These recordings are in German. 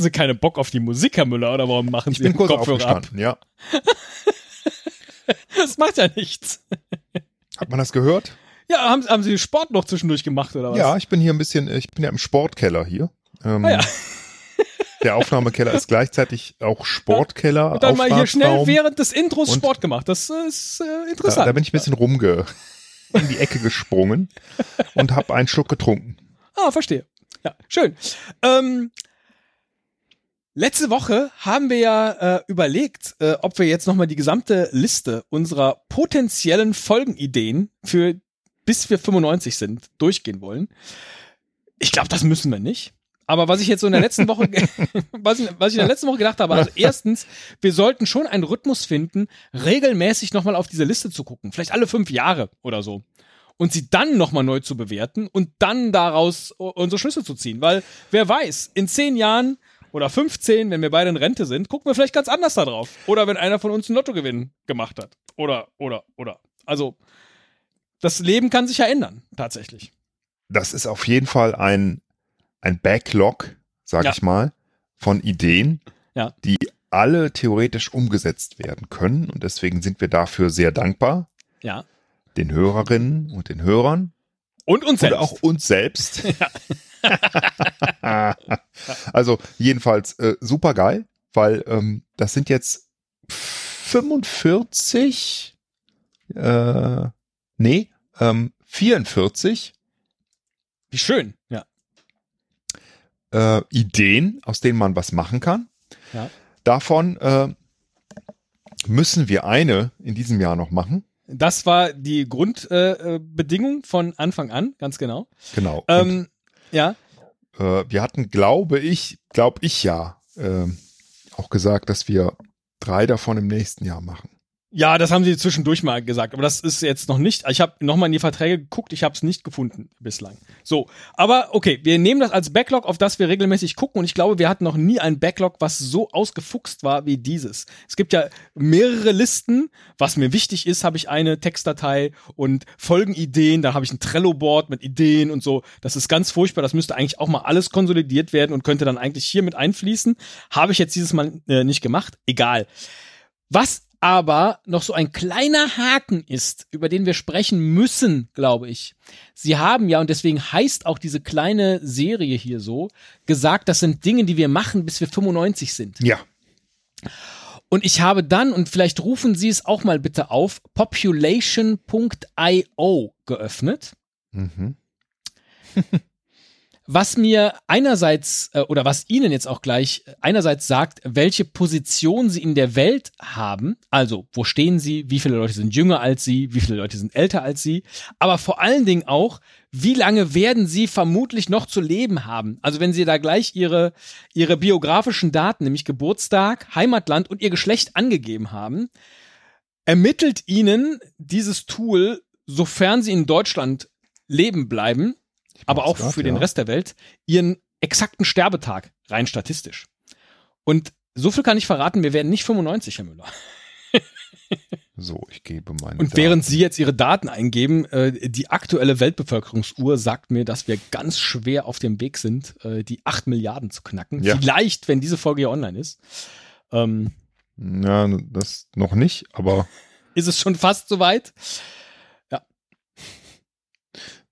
Hatten Sie keine Bock auf die Musik, Herr Müller, oder warum machen Ich Sie den Kopfhörer ab? ja. Das macht ja nichts. Hat man das gehört? Ja, haben, haben Sie Sport noch zwischendurch gemacht, oder was? Ja, ich bin hier ein bisschen, ich bin ja im Sportkeller hier. Ähm, Ah, ja. Der Aufnahmekeller ist gleichzeitig auch Sportkeller. Und dann mal hier schnell während des Intros Sport gemacht. Das äh, ist äh, Da, interessant. da bin ich ein bisschen rumge in die Ecke gesprungen und habe einen Schluck getrunken. Ah, verstehe. Ja, schön. Ähm, letzte Woche haben wir ja äh, überlegt, äh, ob wir jetzt nochmal die gesamte Liste unserer potenziellen Folgenideen für bis wir 95 sind durchgehen wollen. Ich glaube, das müssen wir nicht. Aber was ich jetzt so in der letzten Woche, was ich, was ich in der letzten Woche gedacht habe, also erstens, wir sollten schon einen Rhythmus finden, regelmäßig nochmal auf diese Liste zu gucken. Vielleicht alle fünf Jahre oder so und sie dann nochmal neu zu bewerten und dann daraus unsere Schlüsse zu ziehen. Weil wer weiß, in zehn Jahren oder 15, wenn wir beide in Rente sind, gucken wir vielleicht ganz anders da drauf. Oder wenn einer von uns einen Lottogewinn gemacht hat. Oder, oder, oder. Also, das Leben kann sich ja ändern, tatsächlich. Das ist auf jeden Fall ein, ein Backlog, sag Ja. ich mal, von Ideen, Ja. die alle theoretisch umgesetzt werden können. Und deswegen sind wir dafür sehr dankbar, Ja. den Hörerinnen und den Hörern Und uns selbst. und auch uns selbst. also jedenfalls äh, super geil, weil ähm, das sind jetzt 45, äh, nee, ähm, 44 Wie schön. Ja. äh, Ideen, aus denen man was machen kann. Ja. Davon äh, müssen wir eine in diesem Jahr noch machen. Das war die Grundbedingung äh, Bedingung von Anfang an, ganz genau. Genau. Ähm, ja. Äh, wir hatten, glaube ich, glaube ich ja, äh, auch gesagt, dass wir drei davon im nächsten Jahr machen. Ja, das haben sie zwischendurch mal gesagt, aber das ist jetzt noch nicht. Ich habe noch mal in die Verträge geguckt, ich habe es nicht gefunden bislang. So, aber okay, wir nehmen das als Backlog, auf das wir regelmäßig gucken und ich glaube, wir hatten noch nie ein Backlog, was so ausgefuchst war wie dieses. Es gibt ja mehrere Listen, was mir wichtig ist, habe ich eine Textdatei und Folgenideen, da habe ich ein Trello-Board mit Ideen und so. Das ist ganz furchtbar, das müsste eigentlich auch mal alles konsolidiert werden und könnte dann eigentlich hier mit einfließen. Habe ich jetzt dieses Mal äh, nicht gemacht, egal. Was aber noch so ein kleiner Haken ist, über den wir sprechen müssen, glaube ich. Sie haben ja, und deswegen heißt auch diese kleine Serie hier so, gesagt, das sind Dinge, die wir machen, bis wir 95 sind. Ja. Und ich habe dann, und vielleicht rufen Sie es auch mal bitte auf, population.io geöffnet. Mhm. was mir einerseits äh, oder was Ihnen jetzt auch gleich äh, einerseits sagt, welche Position Sie in der Welt haben, also wo stehen Sie, wie viele Leute sind jünger als Sie, wie viele Leute sind älter als Sie, aber vor allen Dingen auch, wie lange werden Sie vermutlich noch zu leben haben? Also wenn Sie da gleich Ihre, Ihre biografischen Daten, nämlich Geburtstag, Heimatland und Ihr Geschlecht angegeben haben, ermittelt Ihnen dieses Tool, sofern Sie in Deutschland leben bleiben, aber auch grad, für den ja. Rest der Welt, ihren exakten Sterbetag, rein statistisch. Und so viel kann ich verraten, wir werden nicht 95, Herr Müller. So, ich gebe meine Und Daten. während Sie jetzt Ihre Daten eingeben, äh, die aktuelle Weltbevölkerungsuhr sagt mir, dass wir ganz schwer auf dem Weg sind, äh, die 8 Milliarden zu knacken. Ja. Vielleicht, wenn diese Folge hier online ist. Ähm, Ja, das noch nicht, aber ist es schon fast soweit?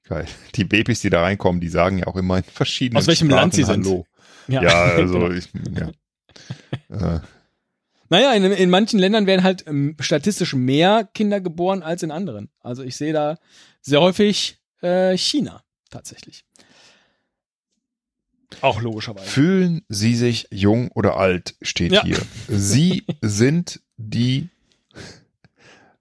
Geil. Die Babys, die da reinkommen, die sagen ja auch immer in verschiedenen Aus welchem Sprachen Land sie sind. Hallo. Ja, also genau. ich, ja. Äh, Naja, in, in manchen Ländern werden halt ähm, statistisch mehr Kinder geboren als in anderen. Also ich sehe da sehr häufig äh, China tatsächlich. Auch logischerweise. Fühlen Sie sich jung oder alt, steht Ja. hier. Sie sind die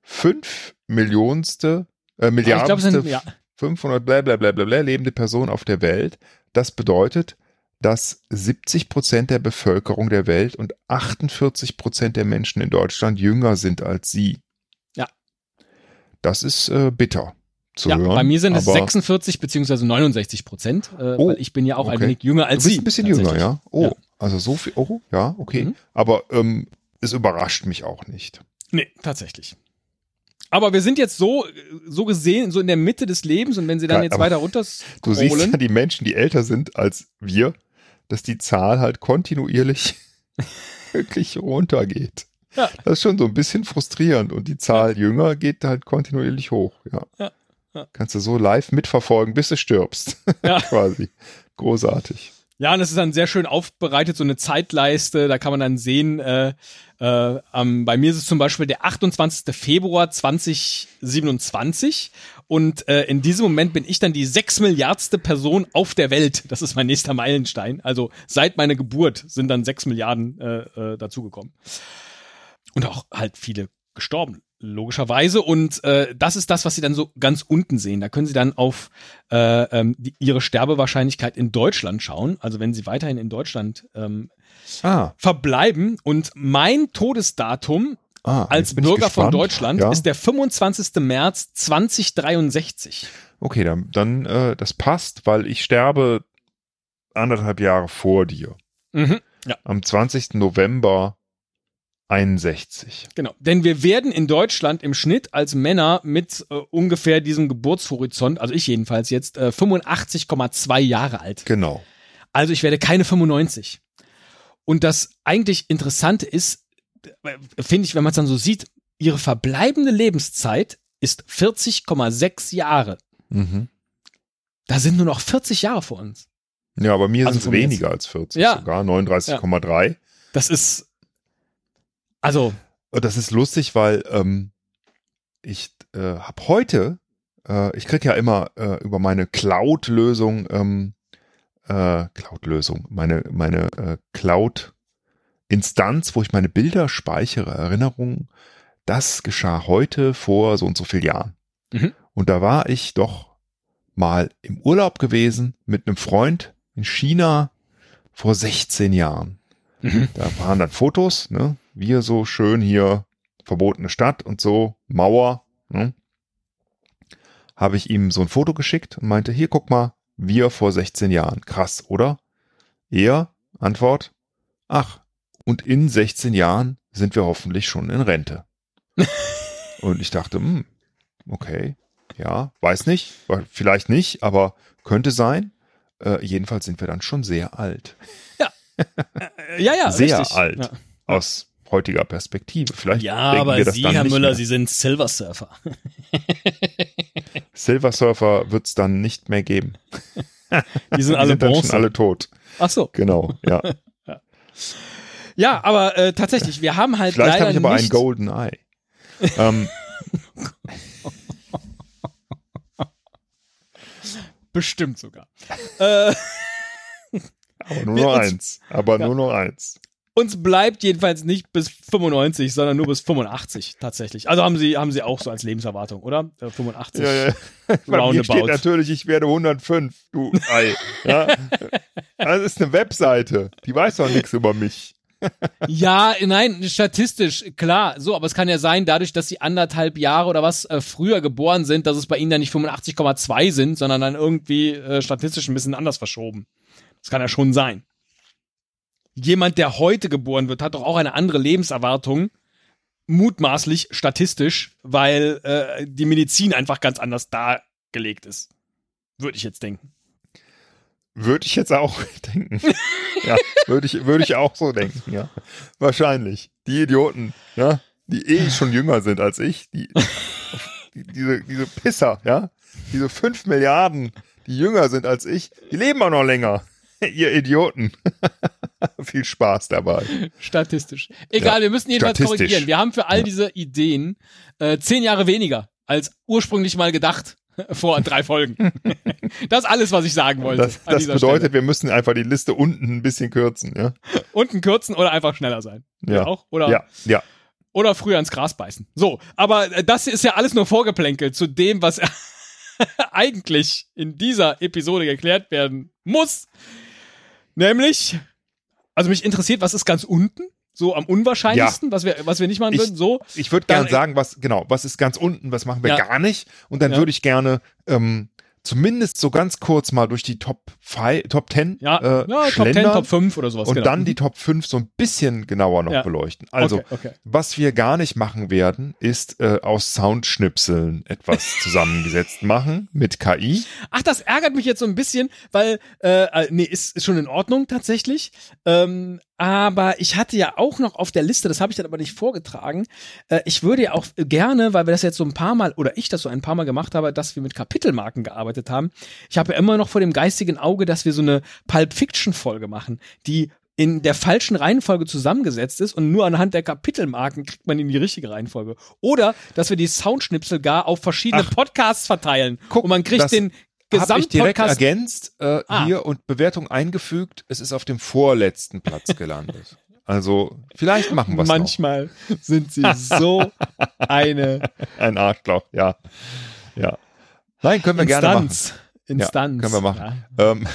fünf Millionste, äh, Aber ich Milliardenste, glaube, es sind ja, 500 bla bla bla bla bla lebende Person auf der Welt. Das bedeutet, dass 70 Prozent der Bevölkerung der Welt und 48 Prozent der Menschen in Deutschland jünger sind als sie. Ja. Das ist äh, bitter zu ja, hören. bei mir sind es aber 46 beziehungsweise 69 Prozent, äh, Oh, weil ich bin ja auch ein okay. wenig jünger Du als bist Sie. ein bisschen jünger, ja? Oh, Ja. also so viel. Oh, ja, okay. Mhm. Aber ähm, es überrascht mich auch nicht. Nee, tatsächlich. Aber wir sind jetzt so, so gesehen, so in der Mitte des Lebens und wenn sie dann Geil, jetzt weiter runter Du siehst ja die Menschen, die älter sind als wir, dass die Zahl halt kontinuierlich wirklich runtergeht. Ja. Das ist schon so ein bisschen frustrierend und die Zahl jünger geht halt kontinuierlich hoch. Ja. Ja, ja. Kannst du so live mitverfolgen, bis du stirbst. Ja. Quasi. Großartig. Ja, und es ist dann sehr schön aufbereitet, so eine Zeitleiste. Da kann man dann sehen, äh, äh, ähm, bei mir ist es zum Beispiel der 28. Februar 2027. Und äh, in diesem Moment bin ich dann die sechs Milliardste Person auf der Welt. Das ist mein nächster Meilenstein. Also seit meiner Geburt sind dann sechs Milliarden äh, äh, dazugekommen. Und auch halt viele gestorben, logischerweise. Und äh, das ist das, was Sie dann so ganz unten sehen. Da können Sie dann auf äh, ähm, die, Ihre Sterbewahrscheinlichkeit in Deutschland schauen. Also wenn Sie weiterhin in Deutschland ähm, Ah, verbleiben. Und mein Todesdatum ah als Bürger von. Deutschland ja? ist der 25. März 2063. Okay, dann, dann äh, das passt, weil ich sterbe anderthalb Jahre vor dir. Mhm. Am 20. November 61. Genau. Denn wir werden in Deutschland im Schnitt als Männer mit äh, ungefähr diesem Geburtshorizont, also ich jedenfalls jetzt, äh, 85,2 Jahre alt. Genau. Also ich werde keine 95. Und das eigentlich Interessante ist, äh, finde ich, wenn man es dann so sieht, ihre verbleibende Lebenszeit ist 40,6 Jahre. Mhm. Da sind nur noch 40 Jahre vor uns. Ja, bei mir Also sind es weniger als 40 Ja. sogar, 39,3. Das ist, also, das ist lustig, weil ähm, ich äh, habe heute, äh, ich kriege ja immer äh, über meine Cloud-Lösung, ähm, äh, Cloud-Lösung, meine, meine äh, Cloud-Instanz, wo ich meine Bilder speichere, Erinnerungen, das geschah heute vor so und so vielen Jahren. Mhm. Und da war ich doch mal im Urlaub gewesen mit einem Freund in China vor 16 Jahren. mhm. Da waren dann Fotos, ne? Wir so schön hier, verbotene Stadt und so, Mauer, ne? Habe ich ihm so ein Foto geschickt und meinte, hier guck mal, wir vor 16 Jahren. Krass, oder? Er, Antwort, ach, und in 16 Jahren sind wir hoffentlich schon in Rente. und ich dachte, hm, okay, ja, weiß nicht, vielleicht nicht, aber könnte sein. Äh, jedenfalls sind wir dann schon sehr alt. Äh, ja, ja, Sehr richtig. alt. Ja. aus heutiger Perspektive. Vielleicht Ja, aber wir das Sie, dann Herr Müller, mehr. Sie sind Silver Surfer. Silver Surfer wird es dann nicht mehr geben. Die sind Die alle sind dann schon alle tot. Ach so. Genau, ja. Ja, aber äh, tatsächlich, wir haben halt Vielleicht leider habe ich aber nicht, ein Golden Eye. ähm, bestimmt sogar. äh, aber nur Wir noch uns- eins. Aber Ja. nur noch eins. Uns bleibt jedenfalls nicht bis 95, sondern nur bis 85 tatsächlich. Also haben Sie haben Sie auch so als Lebenserwartung, oder? Äh, 85. Ja, ja. Bei mir steht natürlich, ich werde 105, du Ei. Ja? Das ist eine Webseite. Die weiß doch nichts über mich. Ja, nein, statistisch, klar, so, aber es kann ja sein, dadurch, dass sie anderthalb Jahre oder was äh, früher geboren sind, dass es bei ihnen dann nicht 85,2 sind, sondern dann irgendwie äh, statistisch ein bisschen anders verschoben. Das kann ja schon sein. Jemand, der heute geboren wird, hat doch auch eine andere Lebenserwartung, mutmaßlich statistisch, weil äh, die Medizin einfach ganz anders dargelegt ist. Würde ich jetzt denken. Würde ich jetzt auch denken. ja, würde ich, würde ich auch so denken, ja. Wahrscheinlich. Die Idioten, ja, die eh schon jünger sind als ich, die, die diese, diese Pisser, ja, diese fünf Milliarden, die jünger sind als ich, die leben auch noch länger. Ihr Idioten. Viel Spaß dabei. Statistisch. Egal, Ja, wir müssen jedenfalls korrigieren. Wir haben für all Ja. diese Ideen äh, zehn Jahre weniger als ursprünglich mal gedacht vor drei Folgen. das ist alles, was ich sagen wollte. Das, das bedeutet, wir müssen einfach die Liste unten ein bisschen kürzen, ja. Stelle. Unten kürzen oder einfach schneller sein. Ja. Auch? Oder, Ja, ja. oder früher ins Gras beißen. So, aber äh, das ist ja alles nur Vorgeplänkel zu dem, was eigentlich in dieser Episode geklärt werden muss. Nämlich, also mich interessiert, was ist ganz unten? So am unwahrscheinlichsten, was, wir, was wir nicht machen Ich- würden. So, Ich würde gerne sagen, was, genau, was ist ganz unten, was machen wir Ja. gar nicht. Und dann Ja. würde ich gerne ähm, zumindest so ganz kurz mal durch die Top 5, Top 10 ja, äh, ja Top 10, schlendern Top 5 oder sowas. und genau. dann die Top 5 so ein bisschen genauer noch Ja. beleuchten. Also, okay, okay. was wir gar nicht machen werden, ist äh, aus Soundschnipseln etwas zusammengesetzt machen mit KI. Ach, das ärgert mich jetzt so ein bisschen, weil, äh, äh, nee, ist, ist schon in Ordnung tatsächlich. Ähm, aber ich hatte ja auch noch auf der Liste, das habe ich dann aber nicht vorgetragen, äh, ich würde ja auch gerne, weil wir das jetzt so ein paar Mal, oder ich das so ein paar Mal gemacht habe, dass wir mit Kapitelmarken gearbeitet haben. Ich habe ja immer noch vor dem geistigen Auge, dass wir so eine Pulp Fiction Folge machen, die in der falschen Reihenfolge zusammengesetzt ist und nur anhand der Kapitelmarken kriegt man in die richtige Reihenfolge. Oder, dass wir die Soundschnipsel gar auf verschiedene Ach. Podcasts verteilen Guck, und man kriegt das Habe ich direkt ergänzt äh, Ah. hier und Bewertung eingefügt. Es ist auf dem vorletzten Platz gelandet. Also vielleicht machen wir es noch. Manchmal sind sie so eine Ein Arschloch, ja. Ja. Nein, können wir gerne machen. Instanz. Instanz. können wir machen. Ja. Ähm,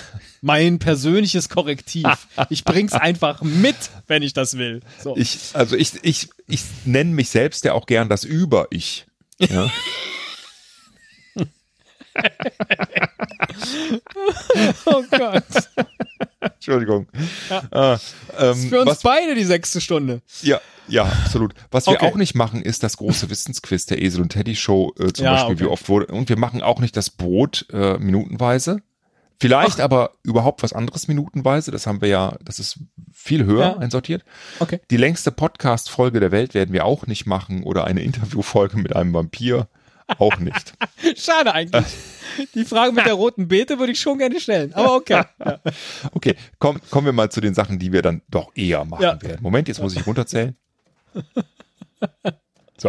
Mein persönliches Korrektiv. Ich bring's einfach mit, wenn ich das will. So. ich, also ich, ich, ich nenne mich selbst ja auch gern das Über-Ich. Ja. Oh Gott. Entschuldigung. Ja. Ah, ähm, Ist für uns was, beide die sechste Stunde. ja, ja, absolut. Was wir Okay. auch nicht machen, ist das große Wissensquiz der Esel und Teddy Show äh, zum Ja, Beispiel, okay. wie oft wurde. Und wir machen auch nicht das Brot äh, minutenweise. Vielleicht aber überhaupt was anderes minutenweise. Das haben wir ja, das ist viel höher Ja. einsortiert. Okay. Die längste Podcast-Folge der Welt werden wir auch nicht machen oder eine Interviewfolge mit einem Vampir auch nicht. Schade eigentlich. Die Frage mit der roten Beete würde ich schon gerne stellen. Aber okay. Ja. Okay, komm, kommen wir mal zu den Sachen, die wir dann doch eher machen Ja. werden. Moment, jetzt muss ich runterzählen. So,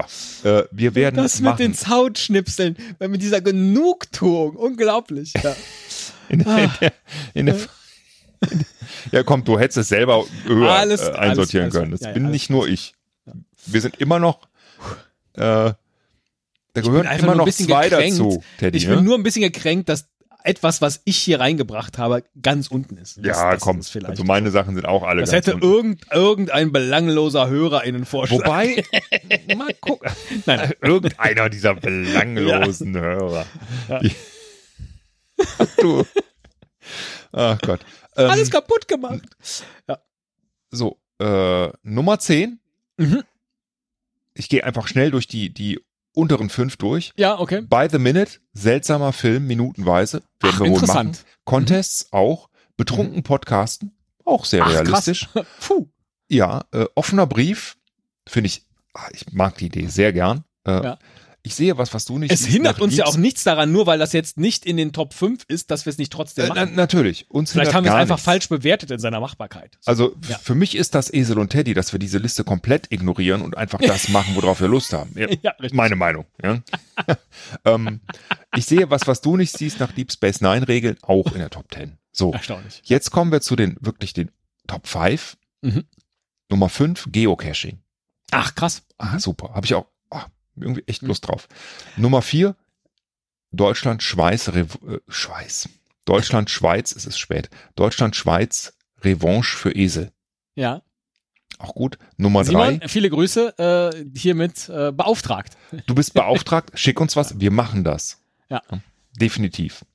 äh, wir werden Das mit machen. den Soundschnipseln, weil mit dieser Genugtuung. Unglaublich. Ja. in, in, der, in der, ja, komm, du hättest es selber höher Alles- äh, einsortieren alles- können. Das ja, ja, bin alles nicht nur ich. Wir sind immer noch. Äh, da gehören einfach immer nur ein noch bisschen zwei gekränkt. dazu, Teddy. Ich ne? bin nur ein bisschen gekränkt, dass etwas, was ich hier reingebracht habe, ganz unten ist. Das, ja, das komm. ist vielleicht. Also meine Sachen sind auch alle das ganz hätte unten. irgend, irgendein belangloser Hörer in den Vorschlag. Wobei, mal gucken. Nein. Irgendeiner dieser belanglosen Hörer. Die- du. Ach Gott. Ähm, Alles kaputt gemacht. so, äh, Nummer 10. Mhm. Ich gehe einfach schnell durch die, die unteren fünf durch. Ja, okay. By the Minute, seltsamer Film, minutenweise. Werden Ach, wir wohl interessant. machen. Contests auch. Betrunken Podcasten, auch sehr Ach, realistisch. krass. Puh. Ja, äh, offener Brief, finde ich, ah, ich mag die Idee sehr gern. Äh, Ja. Ich sehe was, was du nicht Es siehst, hindert nach uns ja auch nichts daran, nur weil das jetzt nicht in den Top 5 ist, dass wir es nicht trotzdem Äh, na, machen. natürlich. Uns Vielleicht hindert haben wir es einfach nichts. falsch bewertet in seiner Machbarkeit. Also Ja. für mich ist das Esel und Teddy, dass wir diese Liste komplett ignorieren und einfach das machen, worauf wir Lust haben. Ja, Ja, meine Meinung. Ja. ähm, ich sehe was, was du nicht siehst nach Deep Space Nine Regeln, auch in der Top 10. So, Erstaunlich. jetzt kommen wir zu den wirklich den Top 5. Mhm. Nummer 5, Geocaching. Ach, krass. Ah, super. Habe ich auch ah, irgendwie echt Lust drauf. Nummer 4, Deutschland, Schweiz, Rev äh, Schweiz. Deutschland, Schweiz, es ist spät. Deutschland, Schweiz, Revanche für Esel. Ja. Auch gut. Nummer Simon, drei. viele Grüße, äh, hiermit äh, beauftragt. Du bist beauftragt, schick uns was, wir machen das. Ja. Definitiv.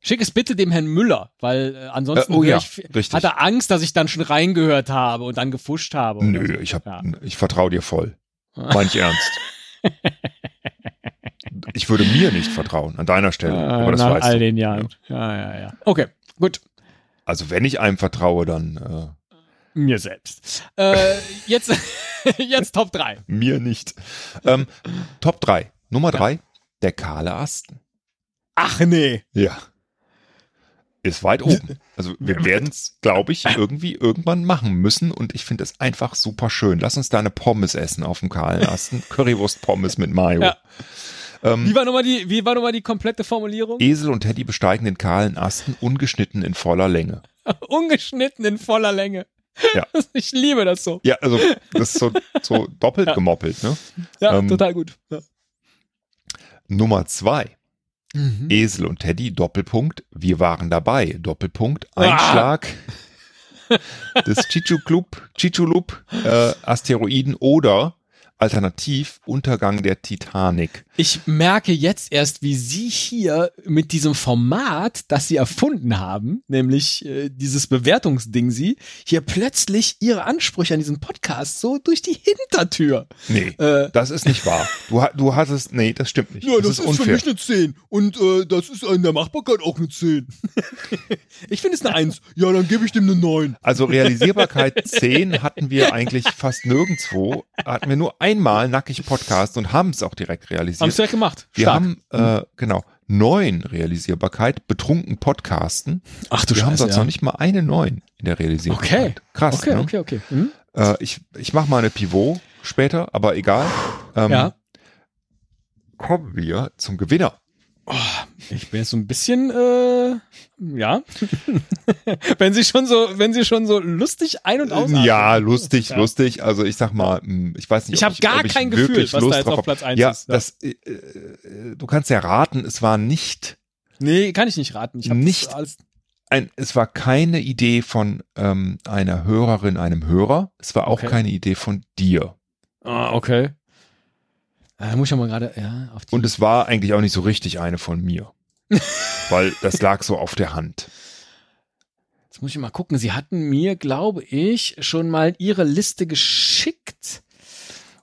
Schick es bitte dem Herrn Müller, weil äh, ansonsten Äh, oh ja, ich, hat er Angst, dass ich dann schon reingehört habe und dann gefuscht habe. Nö, so. ich hab, Ja. ich vertraue dir voll. Mein ich ernst. Ich würde mir nicht vertrauen, an deiner Stelle. Äh, aber das nach weißt all du. den Jahren. Ja. ja, ja, Okay, gut. Also wenn ich einem vertraue, dann äh, Mir selbst. Äh, jetzt, jetzt Top 3. mir nicht. Ähm, Top 3. Nummer 3, der kahle Asten. Ach nee. Ja. Ist weit oben. Also wir werden es, glaube ich, irgendwie irgendwann machen müssen und ich finde es einfach super schön. Lass uns da eine Pommes essen auf dem kahlen Asten. Currywurst-Pommes mit Mayo. Ja. Ähm, Wie war nochmal die, wie war nochmal die komplette Formulierung? Esel und Teddy besteigen den kahlen Asten, ungeschnitten in voller Länge. Ungeschnitten in voller Länge. Ja. Ich liebe das so. Ja, also das ist so, so doppelt Ja. gemoppelt. Ne? Ja, Ähm, total gut. Ja. Nummer zwei. Mhm. Esel und Teddy, Doppelpunkt, wir waren dabei, Doppelpunkt, Ah. Einschlag, des Chichulub, Chichulub äh, Asteroiden oder alternativ Untergang der Titanic. Ich merke jetzt erst, wie Sie hier mit diesem Format, das Sie erfunden haben, nämlich äh, dieses Bewertungsding Sie, hier plötzlich Ihre Ansprüche an diesen Podcast so durch die Hintertür. Nee, äh, das ist nicht wahr. Du, du hattest, nee, das stimmt nicht. Ja, das, das ist, ist für mich eine 10 und äh, das ist in der Machbarkeit auch eine 10. ich finde es eine 1. Ja, dann gebe ich dem eine 9. Also Realisierbarkeit 10 hatten wir eigentlich fast nirgendwo, hatten wir nur einmal nackig Podcast und haben es auch direkt realisiert. Haben es direkt gemacht. Wir haben, äh, genau, neun Realisierbarkeit, betrunken Podcasten. Ach du Wir Scheiße, haben sonst ja. noch nicht mal eine neun in der Realisierbarkeit. Okay. Krass, Okay, ne? okay, okay. Hm? Äh, ich ich mache mal eine Pivot später, aber egal. Ähm, Ja. Kommen wir zum Gewinner. Ich bin jetzt so ein bisschen, äh, ja. wenn Sie schon so, wenn Sie schon so lustig ein- und aus. Ja, lustig, Ja. lustig. Also ich sag mal, mh, ich weiß nicht, Ich ob hab gar ich kein Gefühl, was da Lust jetzt drauf auf. Platz eins ja, ist, ja. Das, äh, äh, du kannst ja raten, es war nicht Nee, kann ich nicht raten. Ich hab Nicht- ein, es war keine Idee von ähm, einer Hörerin, einem Hörer. Es war auch Okay. keine Idee von dir. Ah, okay. Da muss ich mal gerade, ja, auf die. Und es war eigentlich auch nicht so richtig eine von mir. Weil das lag so auf der Hand. Jetzt muss ich mal gucken. Sie hatten mir, glaube ich, schon mal Ihre Liste geschickt.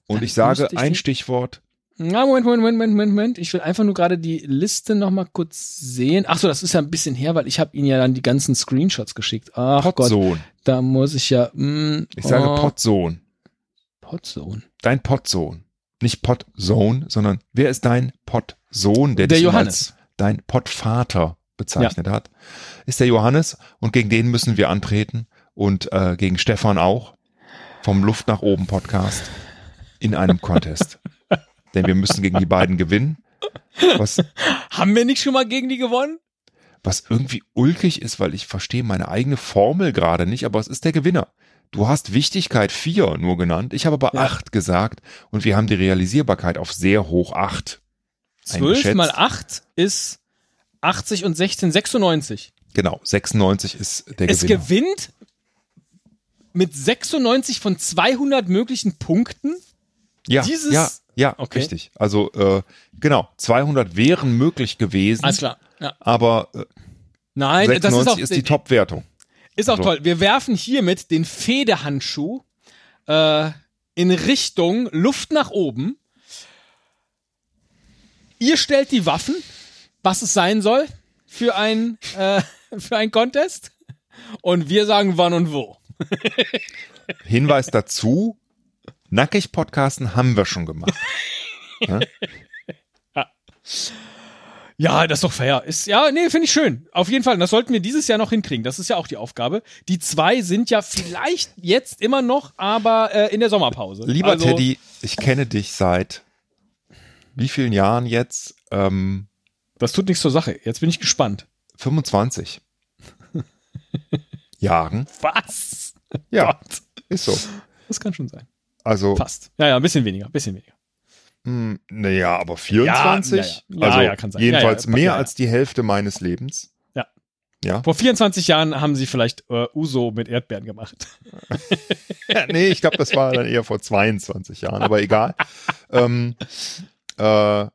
Und Dann ich sage ich ein Stichwort. Na, Moment, Moment, Moment, Moment, Moment. Ich will einfach nur gerade die Liste noch mal kurz sehen. Ach so, das ist ja ein bisschen her, weil ich habe Ihnen ja dann die ganzen Screenshots geschickt. Ach Gott, Potsohn. da muss ich ja. Mh, Ich sage oh, Potsohn. Potzone. Dein Potsohn. Nicht Potzone, sondern wer ist dein Pottsohn, der, Der dich Johannes. als dein Pottvater bezeichnet hat? Ist der Johannes und gegen den müssen wir antreten und äh, gegen Stefan auch vom Luft nach oben Podcast in einem Contest. Denn wir müssen gegen die beiden gewinnen. Was, Haben wir nicht schon mal gegen die gewonnen? was irgendwie ulkig ist, weil ich verstehe meine eigene Formel gerade nicht, aber es ist der Gewinner. Du hast Wichtigkeit 4 nur genannt, ich habe aber Ja. 8 gesagt und wir haben die Realisierbarkeit auf sehr hoch 8 12 eingeschätzt. mal 8 ist 80 und 16, 96. Genau, 96 ist der Es Gewinner. gewinnt mit 96 von 200 möglichen Punkten. ja, dieses- ja, ja, Okay. richtig. Also äh, genau, 200 wären möglich gewesen, Alles klar. Ja. aber äh, Nein, 96 das ist auch, ist die Top-Wertung. Ist auch So. toll. Wir werfen hiermit den Federhandschuh äh, in Richtung Luft nach oben. Ihr stellt die Waffen, was es sein soll für ein, äh, für ein Contest. Und wir sagen wann und wo. Hinweis dazu, nackig Podcasten haben wir schon gemacht. Ja, das ist doch fair. Ist, ja, nee, finde ich schön. Auf jeden Fall. Das sollten wir dieses Jahr noch hinkriegen. Das ist ja auch die Aufgabe. Die zwei sind ja vielleicht jetzt immer noch, aber äh, in der Sommerpause. Lieber also, Teddy, ich kenne dich seit wie vielen Jahren jetzt? Ähm, Das tut nichts zur Sache. Jetzt bin ich gespannt. 25 Jahren. Was? Ja, Gott. ist so. Das kann schon sein. Also, Fast. Ja, ja, ein bisschen weniger, ein bisschen weniger. Mh, naja, aber 24? Ja, ja, ja. also Ja, kann sein. jedenfalls mehr als die Hälfte meines Lebens. Ja. Ja. Vor 24 Jahren haben sie vielleicht äh, Uso mit Erdbeeren gemacht. nee, ich glaube, das war dann eher vor 22 Jahren, aber egal. ähm, äh,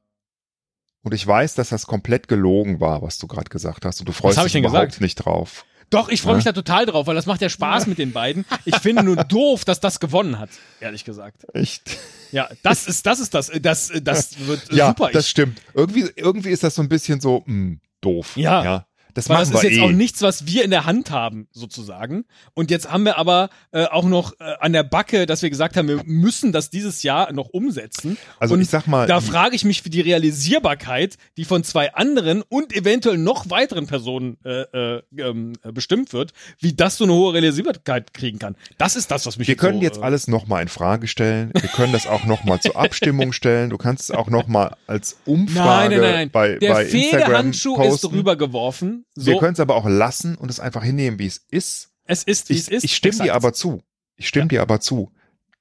und ich weiß, dass das komplett gelogen war, was du gerade gesagt hast. Und du freust dich überhaupt gesagt? nicht drauf. Doch, ich freue Ja. mich da total drauf, weil das macht ja Spaß mit den beiden. Ich finde nur doof, dass das gewonnen hat, ehrlich gesagt. Echt? Ja, das ist das ist das das das wird Ja, super. das Ich, stimmt. Irgendwie, irgendwie ist das so ein bisschen so mh, doof. Ja. ja. Das weil das ist jetzt eh. auch nichts, was wir in der Hand haben, sozusagen. Und jetzt haben wir aber äh, auch noch äh, an der Backe, dass wir gesagt haben, wir müssen das dieses Jahr noch umsetzen. Also und ich sag mal, Da frage ich mich für die Realisierbarkeit, die von zwei anderen und eventuell noch weiteren Personen äh, äh, ähm, äh, bestimmt wird, wie das so eine hohe Realisierbarkeit kriegen kann. Das ist das, was mich wir können so, jetzt äh, alles nochmal in Frage stellen. Wir können das auch nochmal zur Abstimmung stellen. Du kannst es auch nochmal als Umfrage Nein, nein, nein. bei, Der bei Instagram Federhandschuh ist posten. rübergeworfen. Wir So, können es aber auch lassen und es einfach hinnehmen, wie es ist. es ist, wie Ich, es ist. ich stimme dir aber zu. Ich stimme dir aber zu.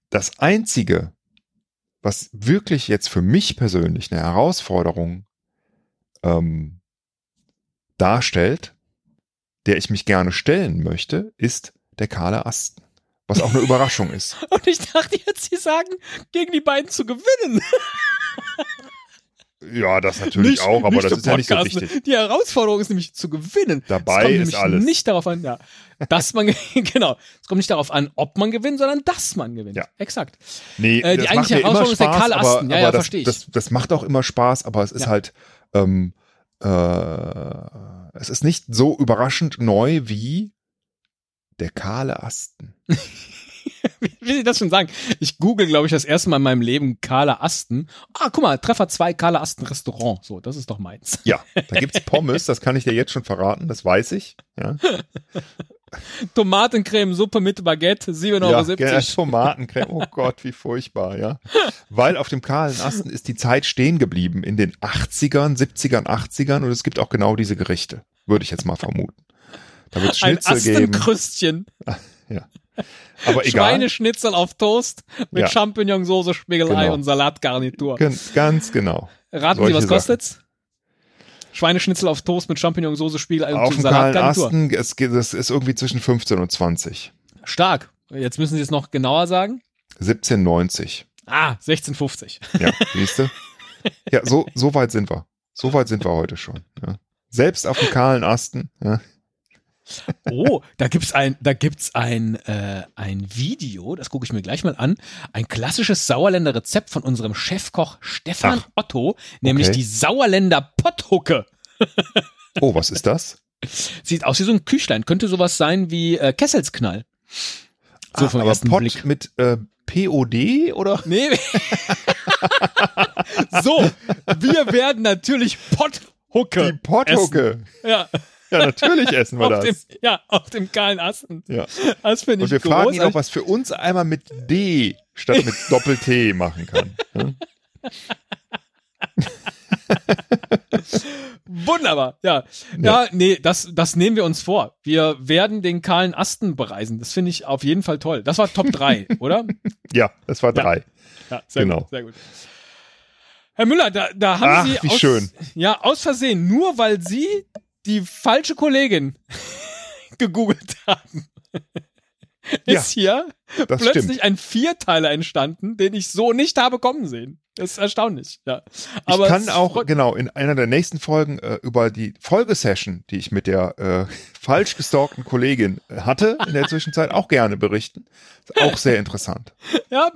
Das Einzige, was wirklich jetzt für mich persönlich eine Herausforderung ähm, darstellt, der ich mich gerne stellen möchte, ist der kahle Asten. Was auch eine Überraschung ist. Und ich dachte jetzt, sie sagen, gegen die beiden zu gewinnen. Ja, das natürlich auch, aber das ist ja nicht so wichtig. Die Herausforderung ist nämlich zu gewinnen. Dabei es kommt ist alles. nicht darauf an, ja, dass man, genau, es kommt nicht darauf an, ob man gewinnt, sondern dass man gewinnt. Ja. Exakt. Nee, Äh, die das eigentliche Herausforderung ist der Spaß, kahle aber, Asten. Ja, aber ja, das, versteh ich. Das, das macht auch immer Spaß, aber es ist Ja. halt, ähm, äh, es ist nicht so überraschend neu wie der kahle Asten. Wie will ich das schon sagen? Ich google, glaube ich, das erste Mal in meinem Leben Carla Asten. Ah, guck mal, Treffer 2, Carla Asten Restaurant. So, das ist doch meins. Ja, da gibt's Pommes, das kann ich dir jetzt schon verraten, das weiß ich. Ja, Tomatencremesuppe mit Baguette, 7,70 ja Euro. gerne Tomatencreme, oh Gott, wie furchtbar, ja. Weil auf dem kahlen Asten ist die Zeit stehen geblieben in den 80ern, 70ern, 80ern und es gibt auch genau diese Gerichte, würde ich jetzt mal vermuten. Da wird Ein Schnitzel geben, Astenkrüstchen. aber egal. Schweineschnitzel auf Toast mit Ja. Champignonsauce, Spiegelei Genau. und Salatgarnitur. Gen- Ganz genau. Raten Sie, solche was Sachen. kostet's? Schweineschnitzel auf Toast mit Champignonsauce, Spiegelei Auf und dem kahlen Salatgarnitur. Asten, es, geht- es ist irgendwie zwischen 15 und 20. Stark. Jetzt müssen Sie es noch genauer sagen. 17,90. Ah, 16,50. Ja, siehst du? Ja, so, so weit sind wir. So weit sind wir heute schon. Ja. Selbst auf dem kahlen Asten. Ja. Oh, da gibt's ein, da gibt's ein, äh, ein Video, das gucke ich mir gleich mal an. Ein klassisches Sauerländer Rezept von unserem Chefkoch Stefan Ach, Otto, nämlich okay. die Sauerländer Potthucke. Oh, was ist das? Sieht aus wie so ein Küchlein, könnte sowas sein wie äh, Kesselsknall. So Ah, vom aber ersten Pott Blick. mit äh, POD oder? Nee. so, wir werden natürlich Potthucke. Die Potthucke. Ja, Ja, natürlich essen wir auf dem, das. ja, auf dem kahlen Asten. Ja. Das finde Und ich wir fragen ihn auch, was für uns einmal mit D statt mit Doppel-T machen kann. Ja? Wunderbar, ja. ja. nee, das, das nehmen wir uns vor. Wir werden den kahlen Asten bereisen. Das finde ich auf jeden Fall toll. Das war Top 3, oder? Ja, das war Ja. drei. Ja, sehr Genau. gut, sehr gut. Herr Müller, da, da haben Ach, Sie wie aus, schön. Ja, aus Versehen, nur weil Sie die falsche Kollegin gegoogelt haben. Ja, Ist hier Das plötzlich stimmt. ein Vierteiler entstanden, den ich so nicht habe kommen sehen. Das ist erstaunlich, ja. Aber ich kann auch, genau, in einer der nächsten Folgen äh, über die Folgesession, die ich mit der äh, falsch gestalkten Kollegin äh, hatte, in der Zwischenzeit auch gerne berichten. Ist auch sehr interessant. Ja,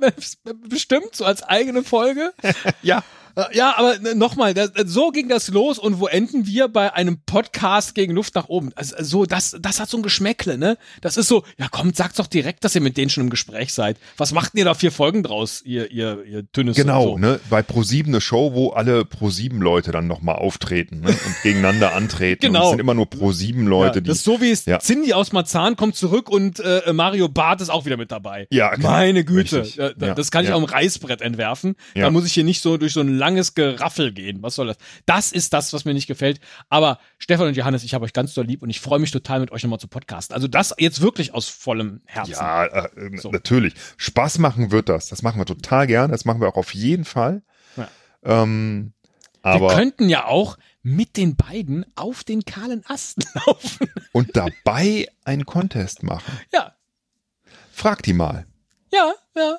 bestimmt, so als eigene Folge. Ja, Ja, aber nochmal, so ging das los und wo enden wir bei einem Podcast gegen Luft nach oben? Also so, das, das hat so ein Geschmäckle, ne? Das ist so, ja kommt, sagt doch direkt, dass ihr mit denen schon im Gespräch seid. Was macht ihr da vier Folgen draus, ihr, ihr, ihr Tünnes? genau, so. ne? Bei ProSieben eine Show, wo alle ProSieben-Leute dann nochmal auftreten ne? und gegeneinander antreten. Genau. Und es sind immer nur ProSieben-Leute, ja, die. das ist so wie es Ja. Cindy aus Marzahn kommt zurück und äh, Mario Barth ist auch wieder mit dabei. Ja, genau. Meine Güte, ja, da- Ja, das kann ich ja. auch im Reißbrett entwerfen. Da muss ich hier nicht so durch so ein langes Geraffel gehen. Was soll das? Das ist das, was mir nicht gefällt. Aber Stefan und Johannes, ich habe euch ganz doll lieb und ich freue mich total mit euch nochmal zu podcasten. Also das jetzt wirklich aus vollem Herzen. Ja, äh, äh, So. natürlich. Spaß machen wird das. Das machen wir total gern. Das machen wir auch auf jeden Fall. Ja. Ähm, Wir aber könnten ja auch mit den beiden auf den kahlen Asten laufen. und dabei einen Contest machen. ja, Frag die mal. ja, ja.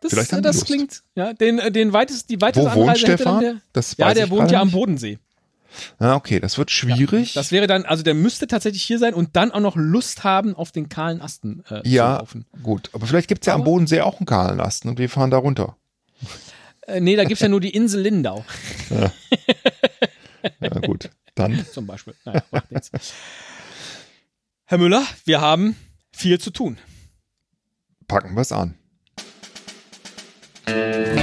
Das, Vielleicht haben das klingt, ja, den, äh, den weitest, die weiteste Wo wohnt Anreise hätte dann Stefan? der, Das ja, der wohnt ja am. Bodensee. Ah, okay, das wird schwierig. Das wäre dann, also der müsste tatsächlich hier sein und dann auch noch Lust haben, auf den kahlen Asten äh, zu ja, laufen. gut. Aber vielleicht gibt's ja am Bodensee auch einen kahlen Asten und wir fahren da runter. Äh, nee, da gibt's ja nur die Insel Lindau Ja, gut. Dann zum Beispiel. Naja, macht nichts. Herr Müller, wir haben viel zu tun. packen wir's an. Música